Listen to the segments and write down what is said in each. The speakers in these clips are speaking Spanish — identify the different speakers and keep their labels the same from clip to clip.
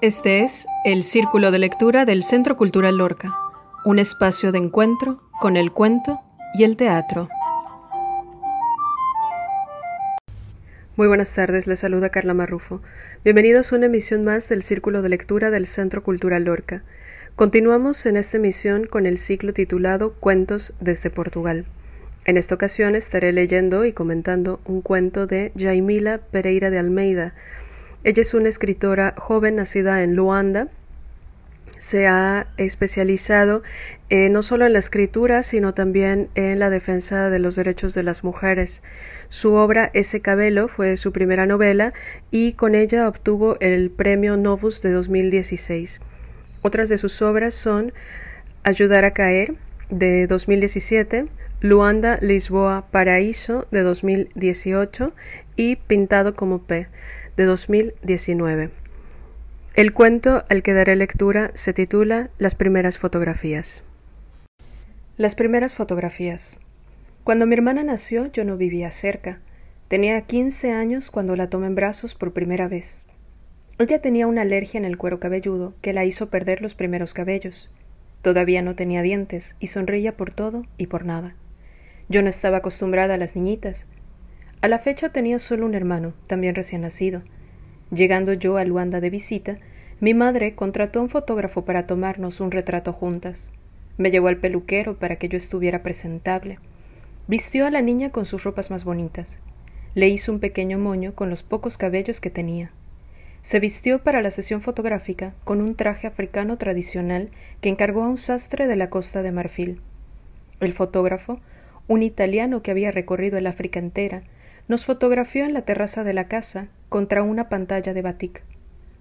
Speaker 1: Este es el Círculo de Lectura del Centro Cultural Lorca, un espacio de encuentro con el cuento y el teatro. Muy buenas tardes, les saluda Carla Marrufo. Bienvenidos a una emisión más del Círculo de Lectura del Centro Cultural Lorca. Continuamos en esta emisión con el ciclo titulado Cuentos desde Portugal. En esta ocasión estaré leyendo y comentando un cuento de Jaimila Pereira de Almeida, ella es una escritora joven nacida en Luanda. Se ha especializado eh, no solo en la escritura, sino también en la defensa de los derechos de las mujeres. Su obra Ese Cabello fue su primera novela y con ella obtuvo el premio Novus de 2016. Otras de sus obras son Ayudar a caer de 2017, Luanda, Lisboa, Paraíso de 2018 y Pintado como P de 2019. El cuento al que daré lectura se titula Las primeras fotografías. Las primeras fotografías. Cuando mi hermana nació yo no vivía cerca. Tenía 15 años cuando la tomé en brazos por primera vez. Ella tenía una alergia en el cuero cabelludo que la hizo perder los primeros cabellos. Todavía no tenía dientes y sonreía por todo y por nada. Yo no estaba acostumbrada a las niñitas, a la fecha tenía solo un hermano, también recién nacido. Llegando yo a Luanda de visita, mi madre contrató a un fotógrafo para tomarnos un retrato juntas. Me llevó al peluquero para que yo estuviera presentable. Vistió a la niña con sus ropas más bonitas. Le hizo un pequeño moño con los pocos cabellos que tenía. Se vistió para la sesión fotográfica con un traje africano tradicional que encargó a un sastre de la costa de Marfil. El fotógrafo, un italiano que había recorrido el África entera, nos fotografió en la terraza de la casa contra una pantalla de batik.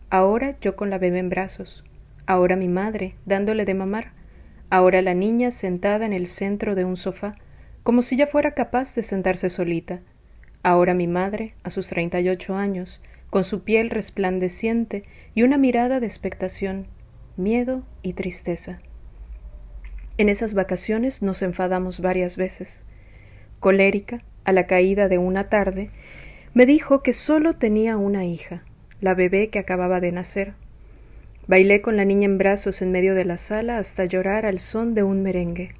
Speaker 1: Ahora yo con la bebé en brazos, ahora mi madre dándole de mamar, ahora la niña sentada en el centro de un sofá, como si ya fuera capaz de sentarse solita, ahora mi madre, a sus treinta y ocho años, con su piel resplandeciente y una mirada de expectación, miedo y tristeza. En esas vacaciones nos enfadamos varias veces. Colérica, a la caída de una tarde, me dijo que solo tenía una hija, la bebé que acababa de nacer. Bailé con la niña en brazos en medio de la sala hasta llorar al son de un merengue.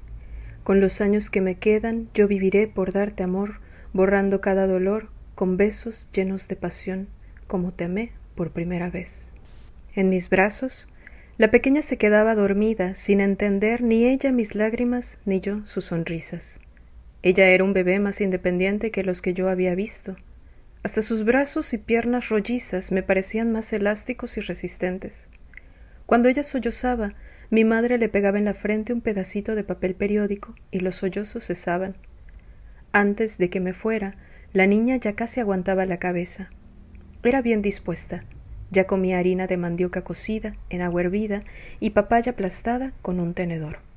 Speaker 1: Con los años que me quedan, yo viviré por darte amor, borrando cada dolor, con besos llenos de pasión, como te amé por primera vez. En mis brazos, la pequeña se quedaba dormida, sin entender ni ella mis lágrimas, ni yo sus sonrisas. Ella era un bebé más independiente que los que yo había visto. Hasta sus brazos y piernas rollizas me parecían más elásticos y resistentes. Cuando ella sollozaba, mi madre le pegaba en la frente un pedacito de papel periódico y los sollozos cesaban. Antes de que me fuera, la niña ya casi aguantaba la cabeza. Era bien dispuesta. Ya comía harina de mandioca cocida en agua hervida y papaya aplastada con un tenedor.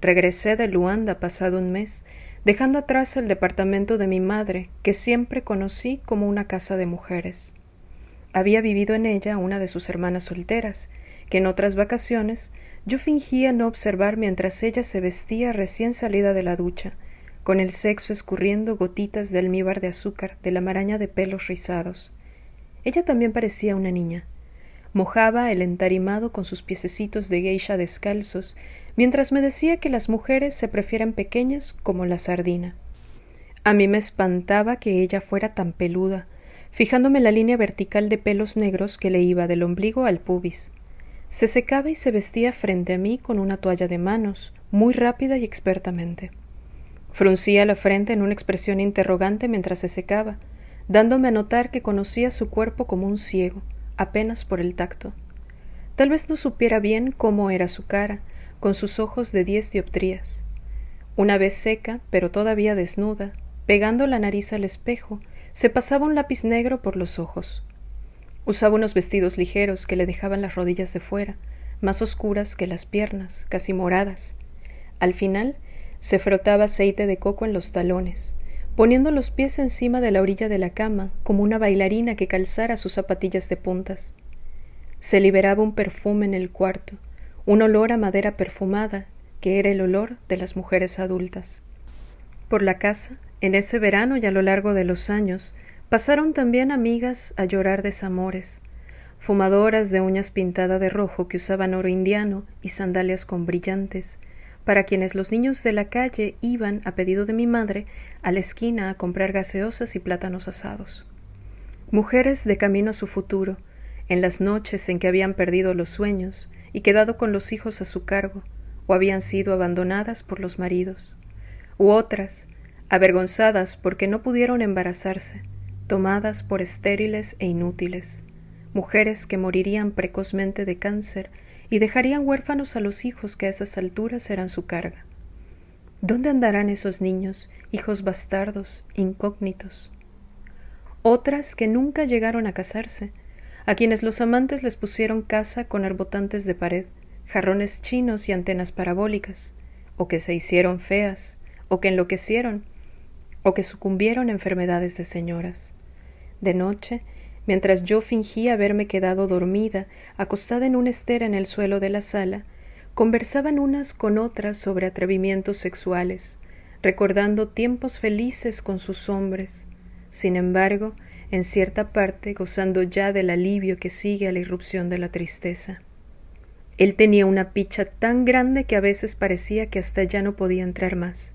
Speaker 1: Regresé de Luanda pasado un mes, dejando atrás el departamento de mi madre, que siempre conocí como una casa de mujeres. Había vivido en ella una de sus hermanas solteras, que en otras vacaciones yo fingía no observar mientras ella se vestía recién salida de la ducha, con el sexo escurriendo gotitas de almíbar de azúcar de la maraña de pelos rizados. Ella también parecía una niña. Mojaba el entarimado con sus piececitos de geisha descalzos mientras me decía que las mujeres se prefieren pequeñas como la sardina. A mí me espantaba que ella fuera tan peluda, fijándome la línea vertical de pelos negros que le iba del ombligo al pubis. Se secaba y se vestía frente a mí con una toalla de manos, muy rápida y expertamente. Fruncía la frente en una expresión interrogante mientras se secaba, dándome a notar que conocía su cuerpo como un ciego, apenas por el tacto. Tal vez no supiera bien cómo era su cara, con sus ojos de diez dioptrías. Una vez seca, pero todavía desnuda, pegando la nariz al espejo, se pasaba un lápiz negro por los ojos. Usaba unos vestidos ligeros que le dejaban las rodillas de fuera, más oscuras que las piernas, casi moradas. Al final, se frotaba aceite de coco en los talones, poniendo los pies encima de la orilla de la cama, como una bailarina que calzara sus zapatillas de puntas. Se liberaba un perfume en el cuarto, un olor a madera perfumada, que era el olor de las mujeres adultas. Por la casa, en ese verano y a lo largo de los años, pasaron también amigas a llorar desamores, fumadoras de uñas pintadas de rojo que usaban oro indiano y sandalias con brillantes, para quienes los niños de la calle iban, a pedido de mi madre, a la esquina a comprar gaseosas y plátanos asados. Mujeres de camino a su futuro, en las noches en que habían perdido los sueños y quedado con los hijos a su cargo, o habían sido abandonadas por los maridos, u otras, avergonzadas porque no pudieron embarazarse, tomadas por estériles e inútiles, mujeres que morirían precozmente de cáncer y dejarían huérfanos a los hijos que a esas alturas eran su carga. ¿Dónde andarán esos niños, hijos bastardos, incógnitos? Otras que nunca llegaron a casarse, a quienes los amantes les pusieron casa con arbotantes de pared, jarrones chinos y antenas parabólicas, o que se hicieron feas, o que enloquecieron, o que sucumbieron a enfermedades de señoras. De noche, mientras yo fingía haberme quedado dormida, acostada en una estera en el suelo de la sala, conversaban unas con otras sobre atrevimientos sexuales, recordando tiempos felices con sus hombres, sin embargo, en cierta parte gozando ya del alivio que sigue a la irrupción de la tristeza. Él tenía una picha tan grande que a veces parecía que hasta ya no podía entrar más.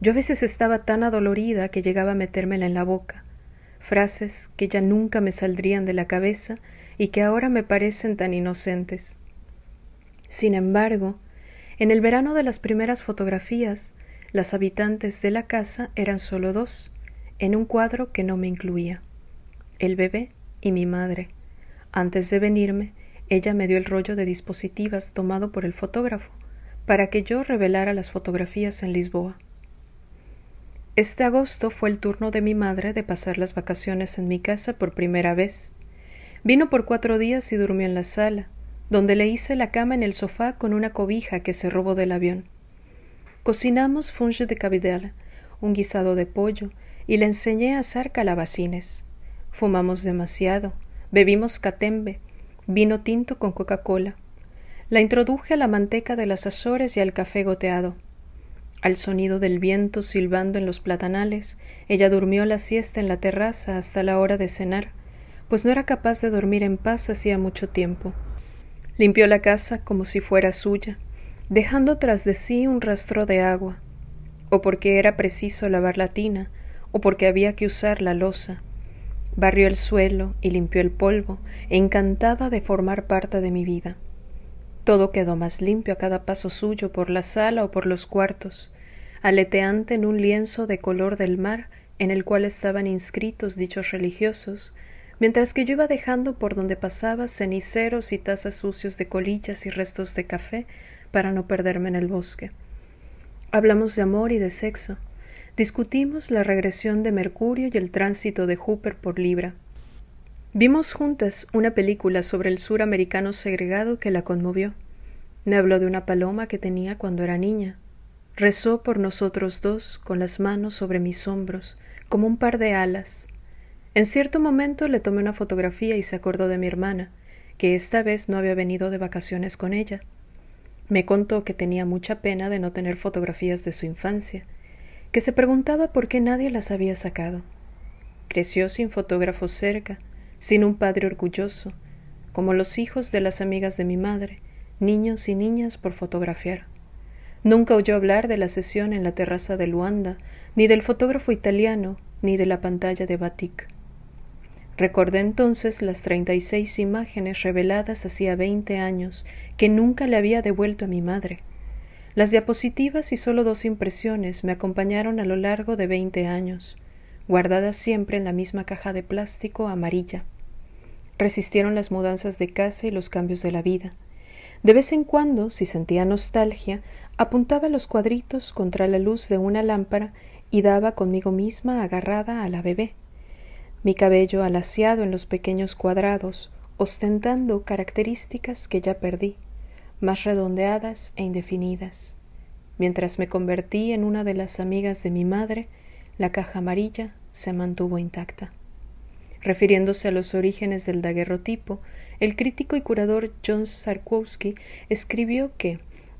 Speaker 1: Yo a veces estaba tan adolorida que llegaba a metérmela en la boca, frases que ya nunca me saldrían de la cabeza y que ahora me parecen tan inocentes. Sin embargo, en el verano de las primeras fotografías, las habitantes de la casa eran solo dos, en un cuadro que no me incluía. El bebé y mi madre. Antes de venirme, ella me dio el rollo de dispositivas tomado por el fotógrafo, para que yo revelara las fotografías en Lisboa. Este agosto fue el turno de mi madre de pasar las vacaciones en mi casa por primera vez. Vino por cuatro días y durmió en la sala, donde le hice la cama en el sofá con una cobija que se robó del avión. Cocinamos funge de cabidela, un guisado de pollo, y le enseñé a asar calabacines. Fumamos demasiado, bebimos catembe, vino tinto con Coca-Cola. La introduje a la manteca de las Azores y al café goteado. Al sonido del viento silbando en los platanales, ella durmió la siesta en la terraza hasta la hora de cenar, pues no era capaz de dormir en paz hacía mucho tiempo. Limpió la casa como si fuera suya, dejando tras de sí un rastro de agua, o porque era preciso lavar la tina, o porque había que usar la losa. Barrió el suelo y limpió el polvo, encantada de formar parte de mi vida. Todo quedó más limpio a cada paso suyo por la sala o por los cuartos, aleteante en un lienzo de color del mar en el cual estaban inscritos dichos religiosos, mientras que yo iba dejando por donde pasaba ceniceros y tazas sucios de colillas y restos de café para no perderme en el bosque. Hablamos de amor y de sexo. Discutimos la regresión de Mercurio y el tránsito de Hooper por Libra. Vimos juntas una película sobre el sur americano segregado que la conmovió. Me habló de una paloma que tenía cuando era niña. Rezó por nosotros dos con las manos sobre mis hombros, como un par de alas. En cierto momento le tomé una fotografía y se acordó de mi hermana, que esta vez no había venido de vacaciones con ella. Me contó que tenía mucha pena de no tener fotografías de su infancia, que se preguntaba por qué nadie las había sacado. Creció sin fotógrafos cerca, sin un padre orgulloso, como los hijos de las amigas de mi madre, niños y niñas por fotografiar. Nunca oyó hablar de la sesión en la terraza de Luanda, ni del fotógrafo italiano, ni de la pantalla de Batik. Recordé entonces las treinta y seis imágenes reveladas hacía veinte años que nunca le había devuelto a mi madre. Las diapositivas y solo dos impresiones me acompañaron a lo largo de veinte años guardadas siempre en la misma caja de plástico amarilla. Resistieron las mudanzas de casa y los cambios de la vida. De vez en cuando, si sentía nostalgia, apuntaba los cuadritos contra la luz de una lámpara y daba conmigo misma agarrada a la bebé. Mi cabello alaciado en los pequeños cuadrados, ostentando características que ya perdí, más redondeadas e indefinidas. Mientras me convertí en una de las amigas de mi madre, la caja amarilla se mantuvo intacta. Refiriéndose a los orígenes del daguerrotipo, el crítico y curador John Sarkowski escribió que,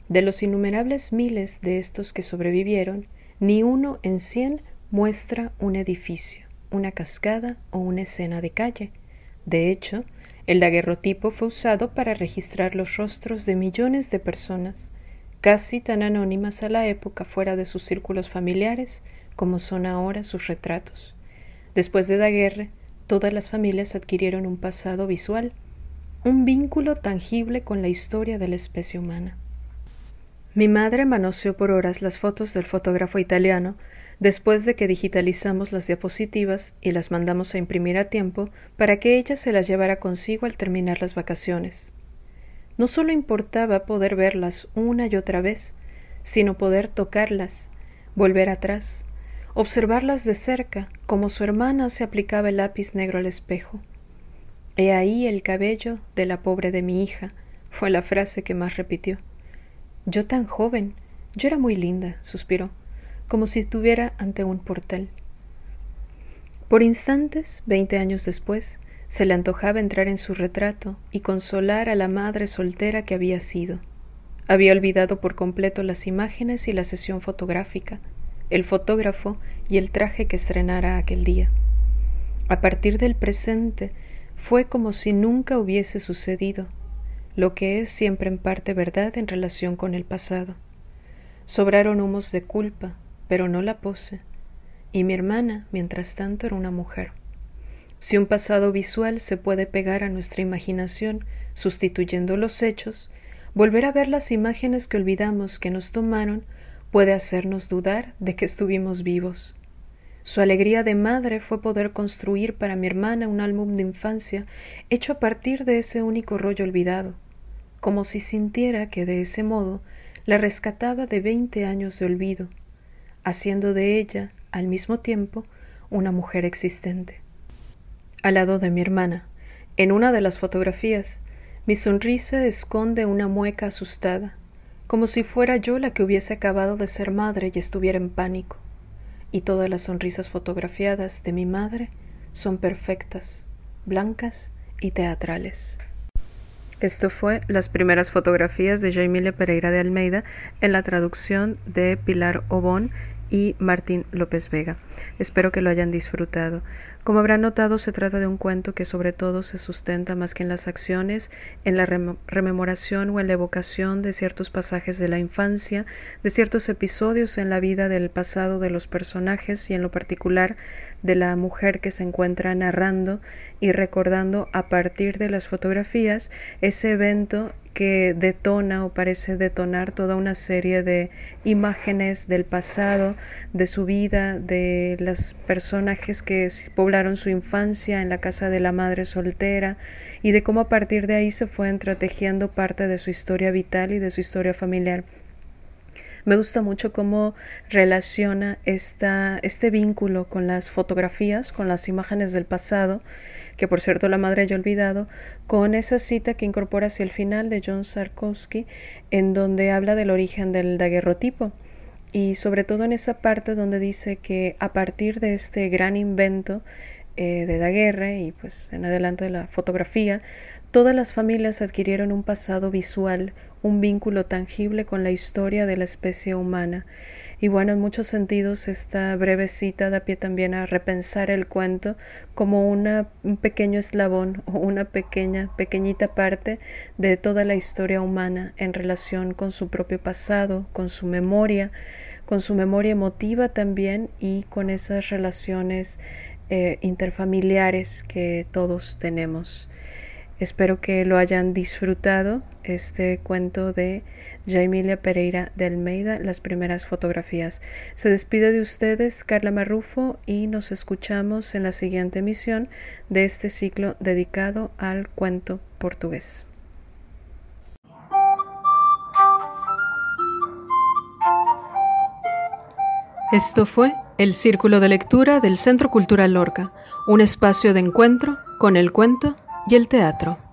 Speaker 1: de los innumerables miles de estos que sobrevivieron, ni uno en cien muestra un edificio, una cascada o una escena de calle. De hecho, El daguerrotipo fue usado para registrar los rostros de millones de personas, casi tan anónimas a la época fuera de sus círculos familiares como son ahora sus retratos. Después de Daguerre, todas las familias adquirieron un pasado visual, un vínculo tangible con la historia de la especie humana. Mi madre manoseó por horas las fotos del fotógrafo italiano después de que digitalizamos las diapositivas y las mandamos a imprimir a tiempo para que ella se las llevara consigo al terminar las vacaciones. No solo importaba poder verlas una y otra vez, sino poder tocarlas, volver atrás, observarlas de cerca, como su hermana se aplicaba el lápiz negro al espejo. He ahí el cabello de la pobre de mi hija, fue la frase que más repitió. Yo tan joven, yo era muy linda, suspiró, como si estuviera ante un portal. Por instantes, veinte años después, se le antojaba entrar en su retrato y consolar a la madre soltera que había sido. Había olvidado por completo las imágenes y la sesión fotográfica, el fotógrafo y el traje que estrenara aquel día. A partir del presente fue como si nunca hubiese sucedido, lo que es siempre en parte verdad en relación con el pasado. Sobraron humos de culpa, pero no la pose, y mi hermana, mientras tanto, era una mujer. Si un pasado visual se puede pegar a nuestra imaginación, sustituyendo los hechos, volver a ver las imágenes que olvidamos que nos tomaron puede hacernos dudar de que estuvimos vivos. Su alegría de madre fue poder construir para mi hermana un álbum de infancia hecho a partir de ese único rollo olvidado, como si sintiera que de ese modo la rescataba de veinte años de olvido, haciendo de ella, al mismo tiempo, una mujer existente. Al lado de mi hermana, en una de las fotografías, mi sonrisa esconde una mueca asustada, como si fuera yo la que hubiese acabado de ser madre y estuviera en pánico. Y todas las sonrisas fotografiadas de mi madre son perfectas, blancas y teatrales. Esto fue las primeras fotografías de Jaime Pereira de Almeida en la traducción de Pilar Obón y Martín López Vega. Espero que lo hayan disfrutado. Como habrán notado, se trata de un cuento que sobre todo se sustenta más que en las acciones, en la rememoración o en la evocación de ciertos pasajes de la infancia, de ciertos episodios en la vida del pasado de los personajes y en lo particular de la mujer que se encuentra narrando y recordando a partir de las fotografías ese evento que detona o parece detonar toda una serie de imágenes del pasado, de su vida, de los personajes que poblaron su infancia en la casa de la madre soltera y de cómo a partir de ahí se fue entretejiendo parte de su historia vital y de su historia familiar. Me gusta mucho cómo relaciona esta, este vínculo con las fotografías, con las imágenes del pasado, que por cierto la madre haya olvidado, con esa cita que incorpora hacia el final de John Sarkowski, en donde habla del origen del daguerrotipo. Y sobre todo en esa parte donde dice que a partir de este gran invento eh, de Daguerre y pues en adelante de la fotografía, todas las familias adquirieron un pasado visual, un vínculo tangible con la historia de la especie humana y bueno, en muchos sentidos esta breve cita da pie también a repensar el cuento como una, un pequeño eslabón o una pequeña, pequeñita parte de toda la historia humana en relación con su propio pasado, con su memoria, con su memoria emotiva también y con esas relaciones eh, interfamiliares que todos tenemos. Espero que lo hayan disfrutado, este cuento de Jaimilia Pereira de Almeida, las primeras fotografías. Se despide de ustedes Carla Marrufo y nos escuchamos en la siguiente emisión de este ciclo dedicado al cuento portugués. Esto fue el Círculo de Lectura del Centro Cultural Lorca, un espacio de encuentro con el cuento y el teatro.